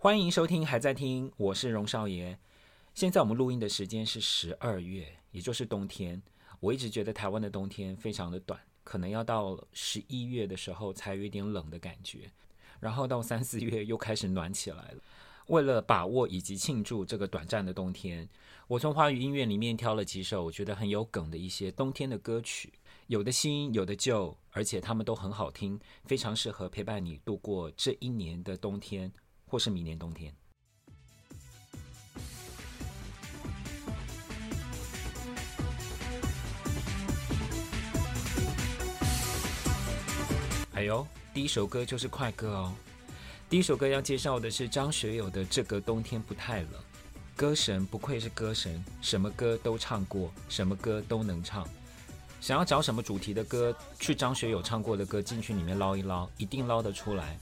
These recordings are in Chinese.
欢迎收听，还在听，我是荣少爷。现在我们录音的时间是十二月，也就是冬天。我一直觉得台湾的冬天非常的短，可能要到十一月的时候才有一点冷的感觉，然后到三四月 又开始暖起来了。为了把握以及庆祝这个短暂的冬天，我从华语音乐里面挑了几首我觉得很有梗的一些冬天的歌曲，有的新，有的旧，而且他们都很好听，非常适合陪伴你度过这一年的冬天。或是明年冬天。哎呦，第一首歌就是快歌哦。第一首歌要介绍的是张学友的《这个冬天不太冷》。歌神不愧是歌神，什么歌都唱过，什么歌都能唱。想要找什么主题的歌，去张学友唱过的歌进去里面捞一捞，一定捞得出来。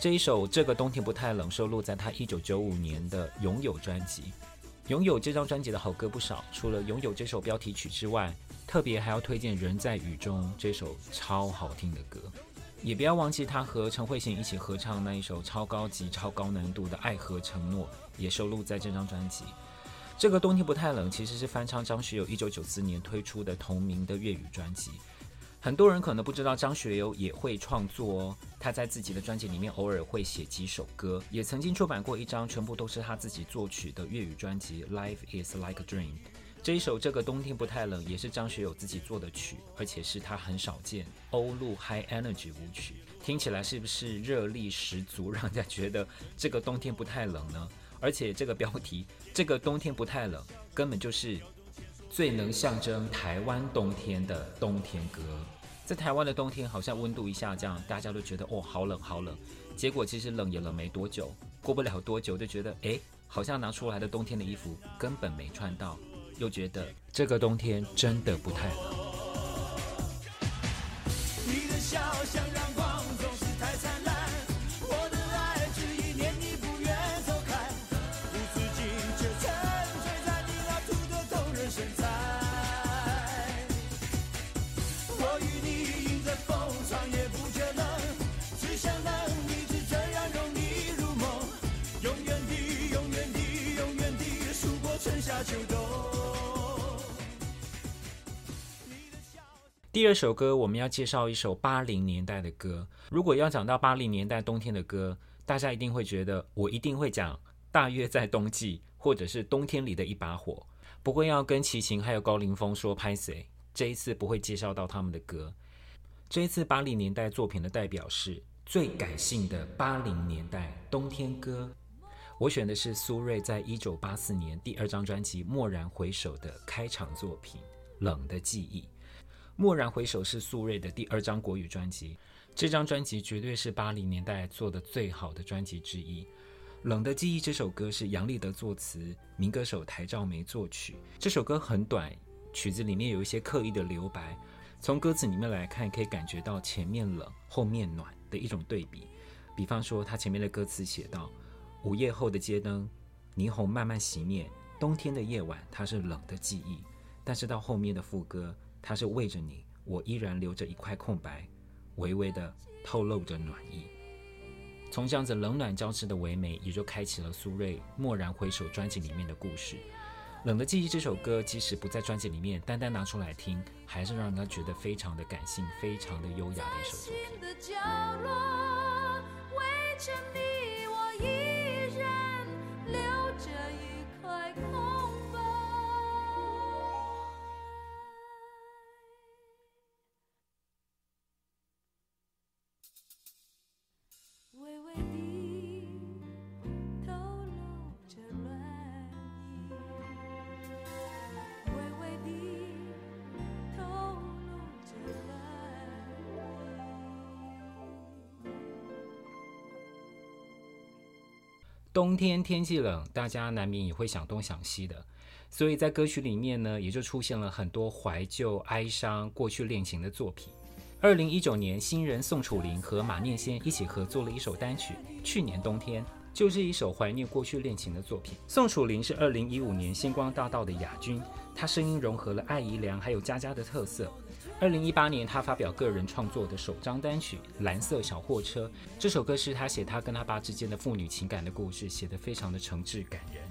这一首《这个冬天不太冷》收录在他一九九五年的《拥有》专辑。《拥有》这张专辑的好歌不少，除了《拥有》这首标题曲之外，特别还要推荐《人在雨中》这首超好听的歌。也不要忘记他和陈慧娴一起合唱那一首超高级、超高难度的《爱和承诺》，也收录在这张专辑。《这个冬天不太冷》其实是翻唱张学友一九九四年推出的同名的粤语专辑。很多人可能不知道张学友也会创作哦，他在自己的专辑里面偶尔会写几首歌，也曾经出版过一张全部都是他自己作曲的粤语专辑《Life Is Like a Dream》。这一首《这个冬天不太冷》也是张学友自己做的曲，而且是他很少见欧陆 High Energy 舞曲，听起来是不是热力十足，让人家觉得这个冬天不太冷呢？而且这个标题“这个冬天不太冷”根本就是最能象征台湾冬天的冬天歌。在台湾的冬天，好像温度一下降，大家都觉得哦，好冷好冷。结果其实冷也冷没多久，过不了多久就觉得，哎，好像拿出来的冬天的衣服根本没穿到，又觉得这个冬天真的不太冷。你的笑像第二首歌，我们要介绍一首八零年代的歌。如果要讲到八零年代冬天的歌，大家一定会觉得我一定会讲《大约在冬季》或者是《冬天里的一把火》。不过要跟齐秦还有高凌风说拍谁，这一次不会介绍到他们的歌。这一次八零年代作品的代表是最感性的八零年代冬天歌。我选的是苏芮在一九八四年第二张专辑《蓦然回首》的开场作品《冷的记忆》。《蓦然回首》是苏芮的第二张国语专辑，这张专辑绝对是八零年代做的最好的专辑之一。《冷的记忆》这首歌是杨立德作词，民歌手邰肇玫作曲。这首歌很短，曲子里面有一些刻意的留白，从歌词里面来看，可以感觉到前面冷，后面暖的一种对比。比方说，他前面的歌词写道。午夜后的街灯，霓虹慢慢熄灭。冬天的夜晚，它是冷的记忆。但是到后面的副歌，它是为着你，我依然留着一块空白，微微的透露着暖意。从这样子冷暖交织的唯美，也就开启了苏芮《蓦然回首》专辑里面的故事。《冷的记忆》这首歌，即使不在专辑里面，单单拿出来听，还是让人家觉得非常的感性，非常的优雅的一首作品。冬天天气冷，大家难免也会想东想西的，所以在歌曲里面呢，也就出现了很多怀旧、哀伤、过去恋情的作品。二零一九年，新人宋楚龄和马念先一起合作了一首单曲《去年冬天》，就是一首怀念过去恋情的作品。宋楚龄是二零一五年星光大道的亚军，她声音融合了艾怡良还有佳佳的特色。二零一八年，他发表个人创作的首张单曲《蓝色小货车》。这首歌是他写他跟他爸之间的父女情感的故事，写得非常的诚挚感人。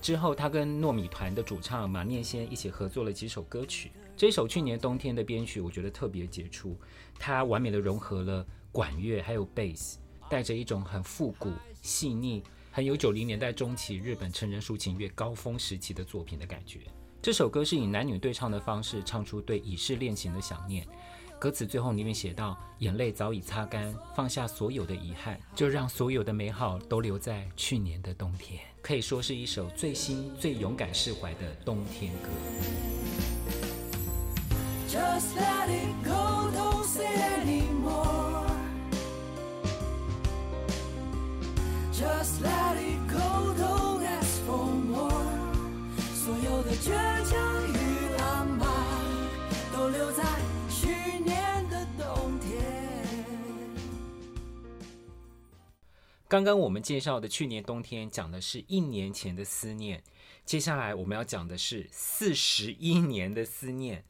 之后，他跟糯米团的主唱马念先一起合作了几首歌曲。这首《去年冬天》的编曲，我觉得特别杰出，它完美的融合了管乐还有贝斯，带着一种很复古、细腻、很有九零年代中期日本成人抒情乐高峰时期的作品的感觉。这首歌是以男女对唱的方式唱出对已逝恋情的想念，歌词最后里面写到：“眼泪早已擦干，放下所有的遗憾，就让所有的美好都留在去年的冬天。”可以说是一首最新、最勇敢释怀的冬天歌。Just let it go, don't say anymore. Just let it 倔强与浪漫都留在去年的冬天。刚刚我们介绍的去年冬天讲的是一年前的思念，接下来我们要讲的是四十一年的思念。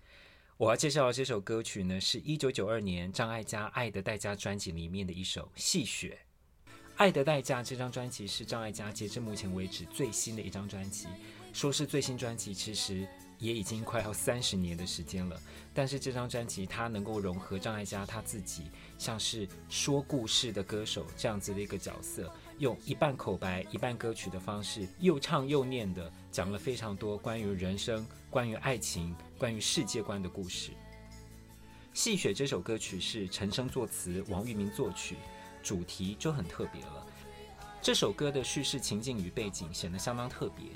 我要介绍的这首歌曲呢，是一九九二年张艾嘉《爱的代价》专辑里面的一首《细雪》。《爱的代价》这张专辑是张艾嘉截至目前为止最新的一张专辑。说是最新专辑，其实也已经快要三十年的时间了。但是这张专辑它能够融合张艾嘉他自己像是说故事的歌手这样子的一个角色，用一半口白一半歌曲的方式，又唱又念的讲了非常多关于人生、关于爱情、关于世界观的故事。《戏雪》这首歌曲是陈升作词，王玉明作曲，主题就很特别了。这首歌的叙事情境与背景显得相当特别。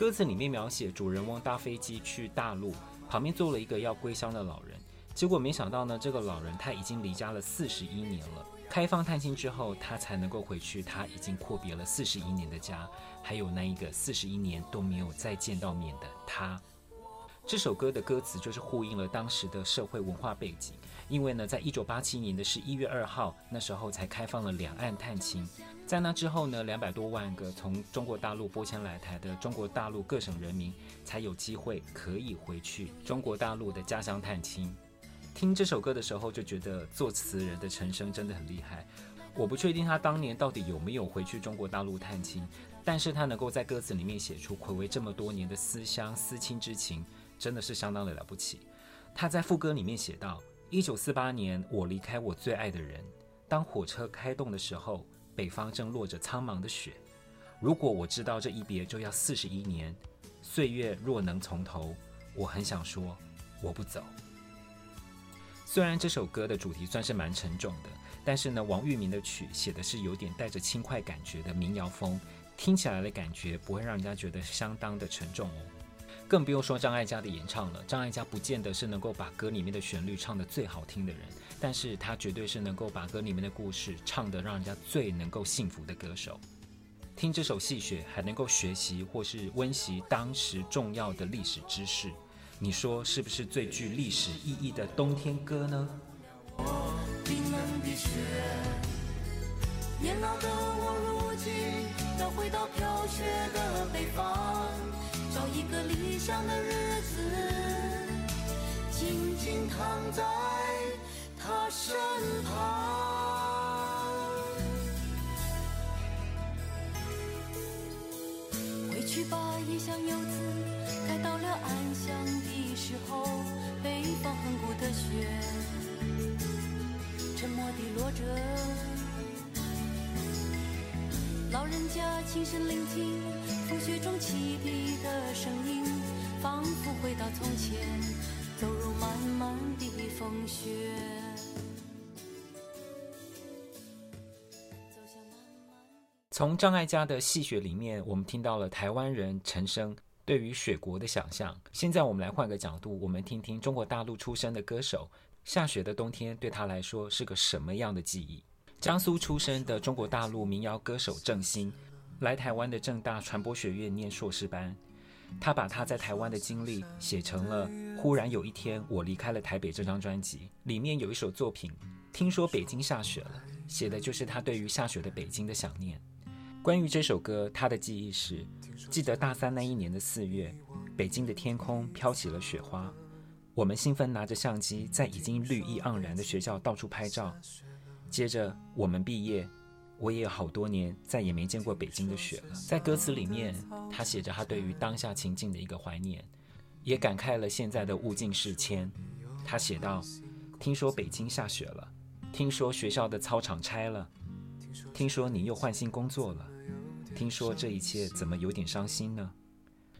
歌词里面描写主人翁搭飞机去大陆，旁边坐了一个要归乡的老人。结果没想到呢，这个老人他已经离家了四十一年了。开放探亲之后，他才能够回去他已经阔别了四十一年的家，还有那一个四十一年都没有再见到面的他。这首歌的歌词就是呼应了当时的社会文化背景，因为呢，在一九八七年的十一月二号，那时候才开放了两岸探亲。在那之后呢，两百多万个从中国大陆拨迁来台的中国大陆各省人民才有机会可以回去中国大陆的家乡探亲。听这首歌的时候，就觉得作词人的陈升真的很厉害。我不确定他当年到底有没有回去中国大陆探亲，但是他能够在歌词里面写出暌违这么多年的思乡思亲之情，真的是相当的了不起。他在副歌里面写道：一九四八年，我离开我最爱的人，当火车开动的时候。北方正落着苍茫的雪，如果我知道这一别就要四十一年，岁月若能从头，我很想说我不走。虽然这首歌的主题算是蛮沉重的，但是呢，王玉明的曲写的是有点带着轻快感觉的民谣风，听起来的感觉不会让人家觉得相当的沉重哦。更不用说张艾嘉的演唱了，张艾嘉不见得是能够把歌里面的旋律唱得最好听的人。但是他绝对是能够把歌里面的故事唱得让人家最能够幸福的歌手。听这首《细雪》，还能够学习或是温习当时重要的历史知识，你说是不是最具历史意义的冬天歌呢？冰冷的雪，年老的我如今要回到飘雪的北方，找一个理想的日子，静静躺在。他身旁，回去吧，异乡游子，该到了安详的时候。北方亘古的雪，沉默地落着。老人家轻声聆听风雪中汽笛的声音，仿佛回到从前，走入漫漫的风雪。从张艾嘉的《细雪》里面，我们听到了台湾人陈升对于雪国的想象。现在我们来换个角度，我们听听中国大陆出生的歌手，下雪的冬天对他来说是个什么样的记忆？江苏出生的中国大陆民谣歌手郑兴，来台湾的正大传播学院念硕士班，他把他在台湾的经历写成了《忽然有一天我离开了台北》这张专辑，里面有一首作品《听说北京下雪了》，写的就是他对于下雪的北京的想念。关于这首歌，他的记忆是：记得大三那一年的四月，北京的天空飘起了雪花，我们兴奋拿着相机，在已经绿意盎然的学校到处拍照。接着我们毕业，我也有好多年再也没见过北京的雪了。在歌词里面，他写着他对于当下情境的一个怀念，也感慨了现在的物竞世迁。他写道：“听说北京下雪了，听说学校的操场拆了，听说你又换新工作了，听说这一切怎么有点伤心呢？”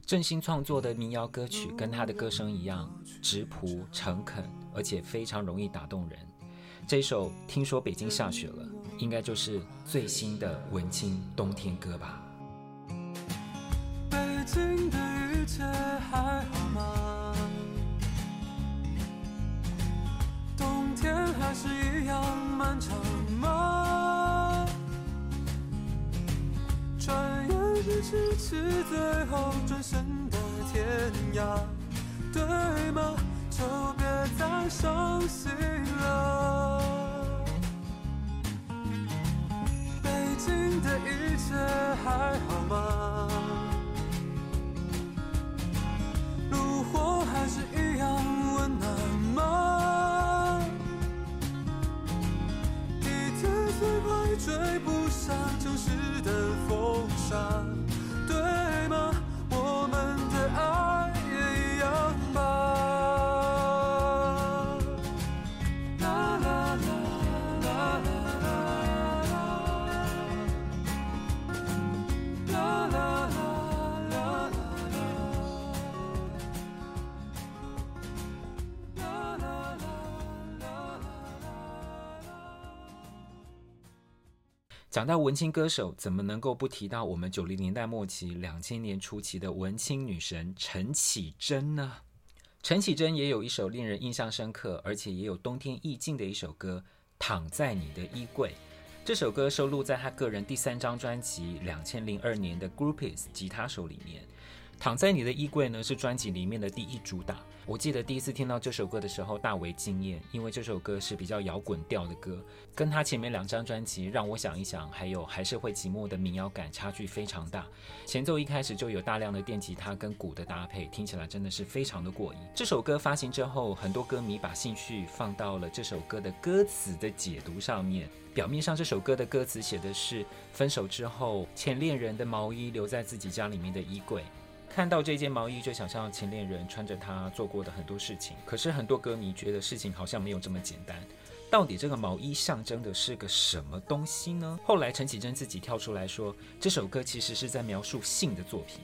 郑兴创作的民谣歌曲跟他的歌声一样质朴诚恳，而且非常容易打动人。这首《听说北京下雪了》应该就是最新的文青冬天歌吧。北京的一切还好吗？冬天还是一样漫长吗？转眼已咫尺最后转身的天涯，对吗？就别再伤心了。你的一切还好吗？炉火还是一样温暖吗？地铁最快追不上城市的风沙。讲到文青歌手，怎么能够不提到我们九零年代末期、两千年初期的文青女神陈绮贞呢？陈绮贞也有一首令人印象深刻，而且也有冬天意境的一首歌《躺在你的衣柜》。这首歌收录在她个人第三张专辑两千零二年的《Groupies》吉他手里面。躺在你的衣柜呢，是专辑里面的第一主打。我记得第一次听到这首歌的时候大为惊艳，因为这首歌是比较摇滚调的歌，跟他前面两张专辑《让我想一想》还有《还是会寂寞》的民谣感差距非常大。前奏一开始就有大量的电吉他跟鼓的搭配，听起来真的是非常的过瘾。这首歌发行之后，很多歌迷把兴趣放到了这首歌的歌词的解读上面。表面上这首歌的歌词写的是分手之后，前恋人的毛衣留在自己家里面的衣柜。看到这件毛衣，就想象前恋人穿着它做过的很多事情。可是很多歌迷觉得事情好像没有这么简单。到底这个毛衣象征的是个什么东西呢？后来陈绮贞自己跳出来说，这首歌其实是在描述性的作品。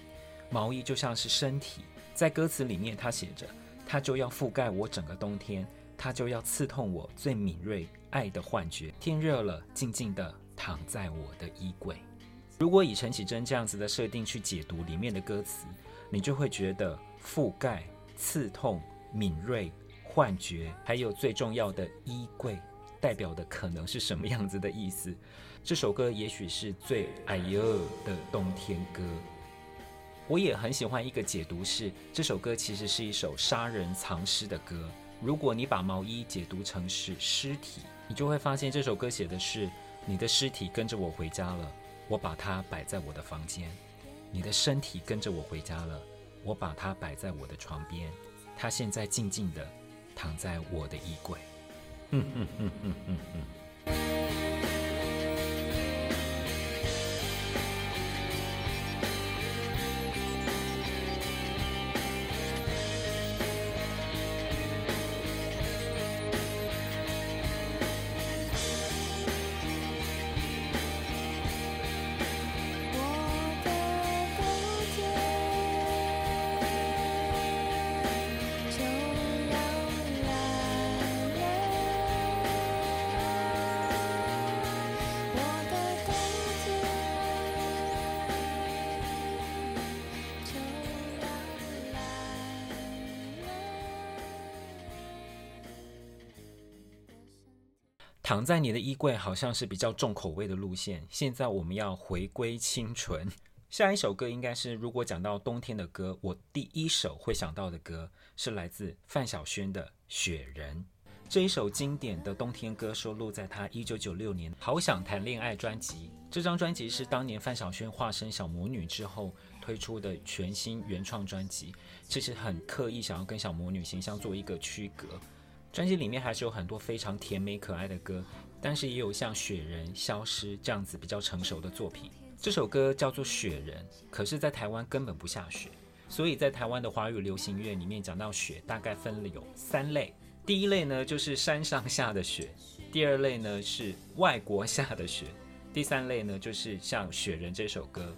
毛衣就像是身体，在歌词里面他写着，它就要覆盖我整个冬天，它就要刺痛我最敏锐爱的幻觉。天热了，静静地躺在我的衣柜。如果以陈绮贞这样子的设定去解读里面的歌词，你就会觉得覆盖、刺痛、敏锐、幻觉，还有最重要的衣柜，代表的可能是什么样子的意思？这首歌也许是最哎呦的冬天歌。我也很喜欢一个解读是，这首歌其实是一首杀人藏尸的歌。如果你把毛衣解读成是尸体，你就会发现这首歌写的是你的尸体跟着我回家了。我把它摆在我的房间，你的身体跟着我回家了。我把它摆在我的床边，它现在静静的躺在我的衣柜。嗯嗯嗯嗯嗯嗯。躺在你的衣柜好像是比较重口味的路线。现在我们要回归清纯。下一首歌应该是，如果讲到冬天的歌，我第一首会想到的歌是来自范晓萱的《雪人》。这一首经典的冬天歌收录在她一九九六年《好想谈恋爱》专辑。这张专辑是当年范晓萱化身小魔女之后推出的全新原创专辑，其实很刻意想要跟小魔女形象做一个区隔。专辑里面还是有很多非常甜美可爱的歌，但是也有像《雪人》《消失》这样子比较成熟的作品。这首歌叫做《雪人》，可是，在台湾根本不下雪，所以在台湾的华语流行乐里面讲到雪，大概分了有三类。第一类呢，就是山上下的雪；第二类呢，是外国下的雪；第三类呢，就是像《雪人》这首歌，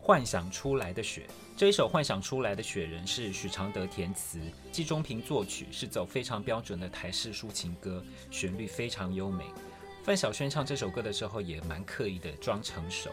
幻想出来的雪。这一首幻想出来的雪人是许常德填词，季中平作曲，是走非常标准的台式抒情歌，旋律非常优美。范晓萱唱这首歌的时候也蛮刻意的装成熟。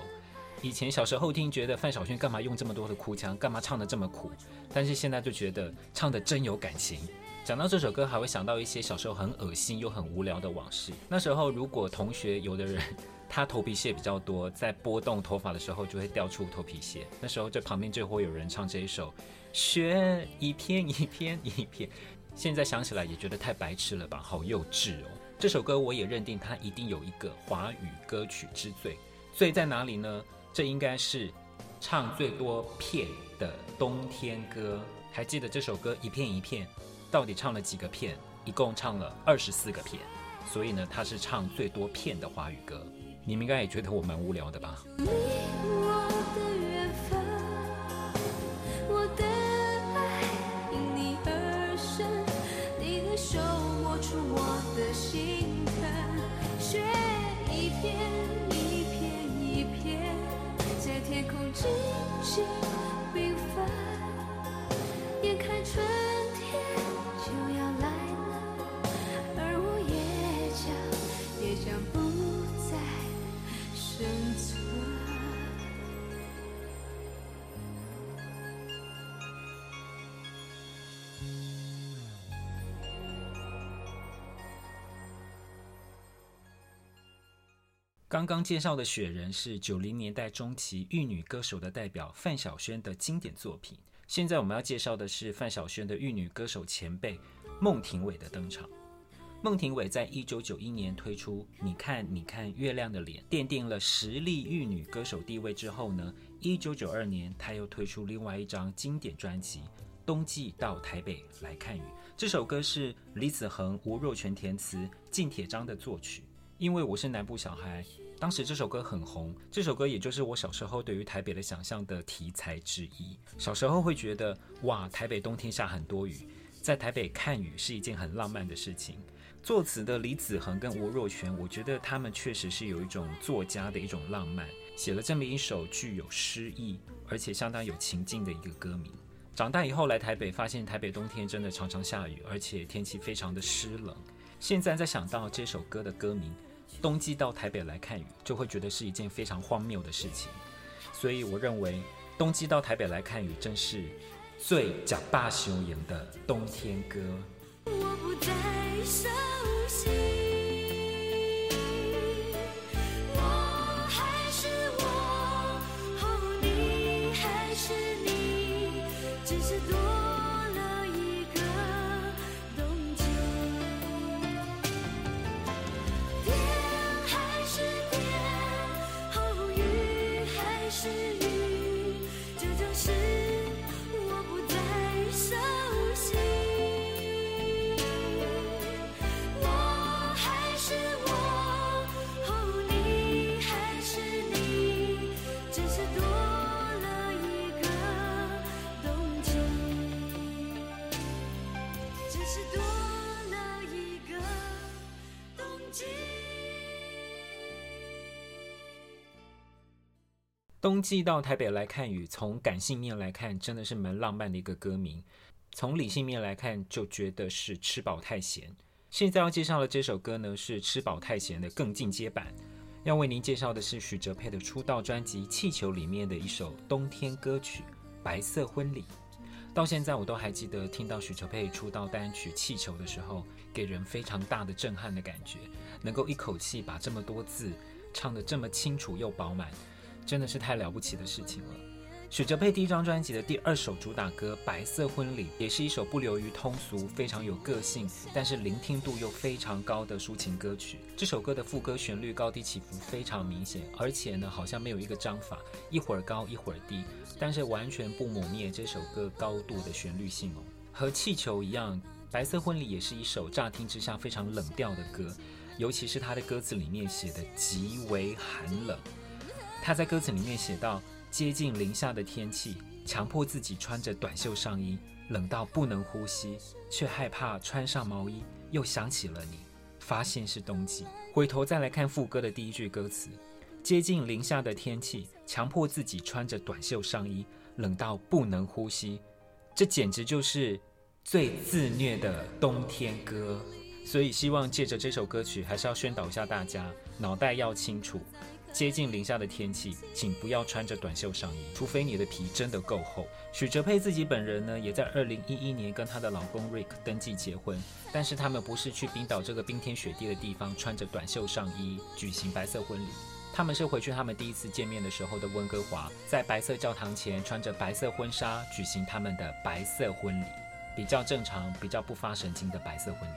以前小时候听觉得范晓萱干嘛用这么多的哭腔，干嘛唱得这么苦，但是现在就觉得唱得真有感情。讲到这首歌，还会想到一些小时候很恶心又很无聊的往事。那时候，如果同学有的人他头皮屑比较多，在拨动头发的时候就会掉出头皮屑，那时候这旁边就会有人唱这一首《雪一片一片一片》。现在想起来也觉得太白痴了吧，好幼稚哦。这首歌我也认定它一定有一个华语歌曲之最，最在哪里呢？这应该是唱最多片的冬天歌。还记得这首歌一片一片？到底唱了几个片？一共唱了二十四个片，所以呢，他是唱最多片的华语歌。你们应该也觉得我蛮无聊的吧？刚刚介绍的《雪人》是九零年代中期玉女歌手的代表范晓萱的经典作品。现在我们要介绍的是范晓萱的玉女歌手前辈孟庭苇的登场。孟庭苇在一九九一年推出《你看你看月亮的脸》，奠定了实力玉女歌手地位之后呢，一九九二年她又推出另外一张经典专辑《冬季到台北来看雨》。这首歌是李子恒、吴若权填词，靳铁章的作曲。因为我是南部小孩，当时这首歌很红。这首歌也就是我小时候对于台北的想象的题材之一。小时候会觉得，哇，台北冬天下很多雨，在台北看雨是一件很浪漫的事情。作词的李子恒跟吴若权，我觉得他们确实是有一种作家的一种浪漫，写了这么一首具有诗意而且相当有情境的一个歌名。长大以后来台北，发现台北冬天真的常常下雨，而且天气非常的湿冷。现在再想到这首歌的歌名。冬季到台北来看雨，就会觉得是一件非常荒谬的事情，所以我认为冬季到台北来看雨，真是最假霸雄言的冬天歌。我不再熟悉冬季到台北来看雨，从感性面来看，真的是蛮浪漫的一个歌名；从理性面来看，就觉得是吃饱太闲。现在要介绍的这首歌呢，是吃饱太闲的更进阶版。要为您介绍的是许哲佩的出道专辑《气球》里面的一首冬天歌曲《白色婚礼》。到现在我都还记得，听到许哲佩出道单曲《气球》的时候，给人非常大的震撼的感觉。能够一口气把这么多字唱得这么清楚又饱满。真的是太了不起的事情了。许哲佩第一张专辑的第二首主打歌《白色婚礼》也是一首不流于通俗、非常有个性，但是聆听度又非常高的抒情歌曲。这首歌的副歌旋律高低起伏非常明显，而且呢，好像没有一个章法，一会儿高一会儿低，但是完全不抹灭这首歌高度的旋律性哦。和气球一样，《白色婚礼》也是一首乍听之下非常冷调的歌，尤其是它的歌词里面写的极为寒冷。他在歌词里面写道。接近零下的天气，强迫自己穿着短袖上衣，冷到不能呼吸，却害怕穿上毛衣又想起了你，发现是冬季。回头再来看副歌的第一句歌词：接近零下的天气，强迫自己穿着短袖上衣，冷到不能呼吸，这简直就是最自虐的冬天歌。所以希望借着这首歌曲，还是要宣导一下大家，脑袋要清楚。接近零下的天气，请不要穿着短袖上衣，除非你的皮真的够厚。许哲佩自己本人呢，也在二零一一年跟她的老公 Rick 登记结婚，但是他们不是去冰岛这个冰天雪地的地方穿着短袖上衣举行白色婚礼，他们是回去他们第一次见面的时候的温哥华，在白色教堂前穿着白色婚纱举行他们的白色婚礼，比较正常、比较不发神经的白色婚礼。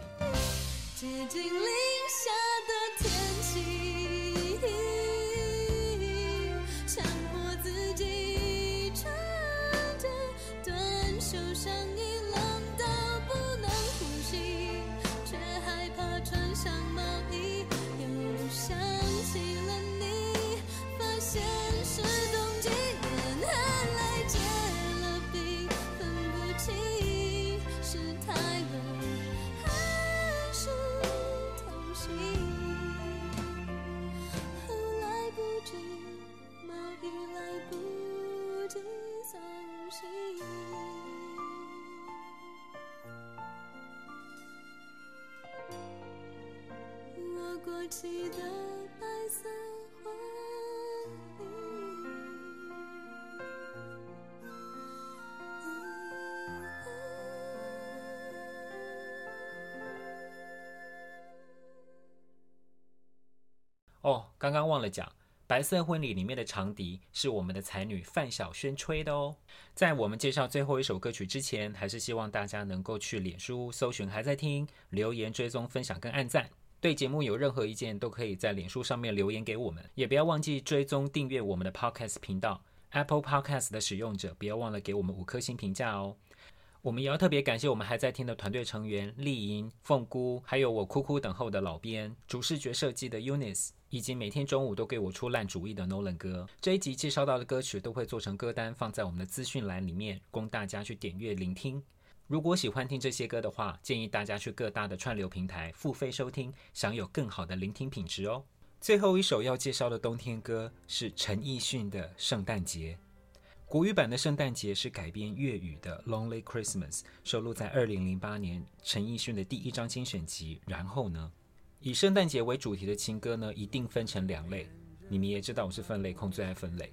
刚刚忘了讲，《白色婚礼》里面的长笛是我们的才女范晓萱吹的哦。在我们介绍最后一首歌曲之前，还是希望大家能够去脸书搜寻“还在听”，留言追踪、分享跟按赞。对节目有任何意见，都可以在脸书上面留言给我们。也不要忘记追踪订阅我们的 Podcast 频道，Apple Podcast 的使用者不要忘了给我们五颗星评价哦。我们也要特别感谢我们还在听的团队成员丽莹、凤姑，还有我苦苦等候的老编、主视觉设计的 Eunice，以及每天中午都给我出烂主意的 Nolan 哥。这一集介绍到的歌曲都会做成歌单，放在我们的资讯栏里面，供大家去点阅聆听。如果喜欢听这些歌的话，建议大家去各大的串流平台付费收听，享有更好的聆听品质哦。最后一首要介绍的冬天歌是陈奕迅的《圣诞节》。国语版的《圣诞节》是改编粤语的《Lonely Christmas》，收录在二零零八年陈奕迅的第一张精选集。然后呢，以圣诞节为主题的情歌呢，一定分成两类。你们也知道我是分类控，最爱分类。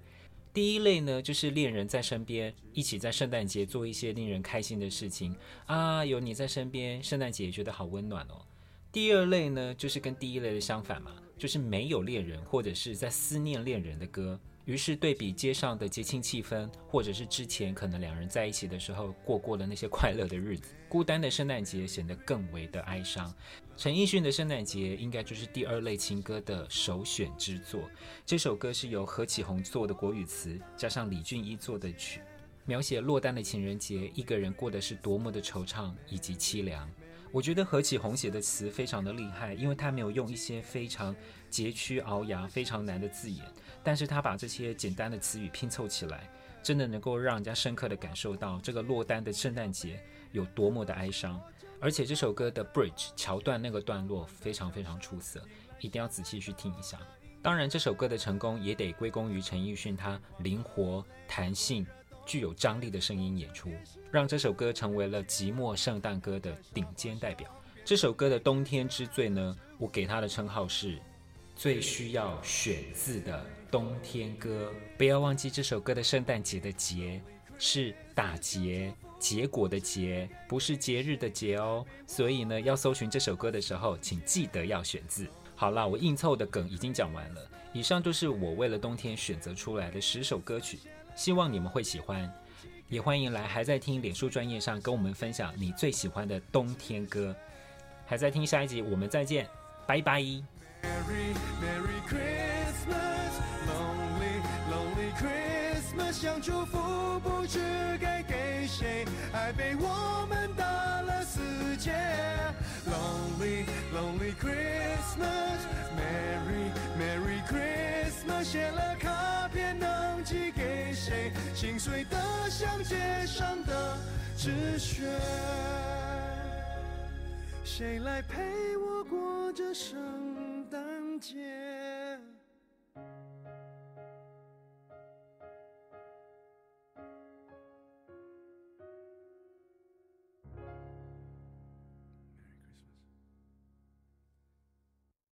第一类呢，就是恋人在身边，一起在圣诞节做一些令人开心的事情啊，有你在身边，圣诞节也觉得好温暖哦。第二类呢，就是跟第一类的相反嘛，就是没有恋人或者是在思念恋人的歌。于是对比街上的节庆气氛，或者是之前可能两人在一起的时候过过的那些快乐的日子，孤单的圣诞节显得更为的哀伤。陈奕迅的圣诞节应该就是第二类情歌的首选之作。这首歌是由何启宏做的国语词，加上李俊一做的曲，描写落单的情人节，一个人过的是多么的惆怅以及凄凉。我觉得何启宏写的词非常的厉害，因为他没有用一些非常佶屈聱牙、非常难的字眼。但是他把这些简单的词语拼凑起来，真的能够让人家深刻的感受到这个落单的圣诞节有多么的哀伤。而且这首歌的 bridge 桥段那个段落非常非常出色，一定要仔细去听一下。当然，这首歌的成功也得归功于陈奕迅他灵活、弹性、具有张力的声音演出，让这首歌成为了寂寞圣诞歌的顶尖代表。这首歌的冬天之最呢，我给他的称号是最需要选字的。冬天歌，不要忘记这首歌的圣诞节的节是打结结果的结，不是节日的节哦。所以呢，要搜寻这首歌的时候，请记得要选字。好啦，我硬凑的梗已经讲完了。以上就是我为了冬天选择出来的十首歌曲。希望你们会喜欢。也欢迎来还在听脸书专业上跟我们分享你最喜欢的冬天歌。还在听下一集，我们再见，拜拜。Merry, Merry Christmas, lonely, lonely Christmas，想祝福不知该给谁，爱被我们打了死结。Lonely, lonely Christmas, Merry, Merry Christmas，写了卡片能寄给谁？心碎的像街上的纸屑。谁来陪我过这圣当天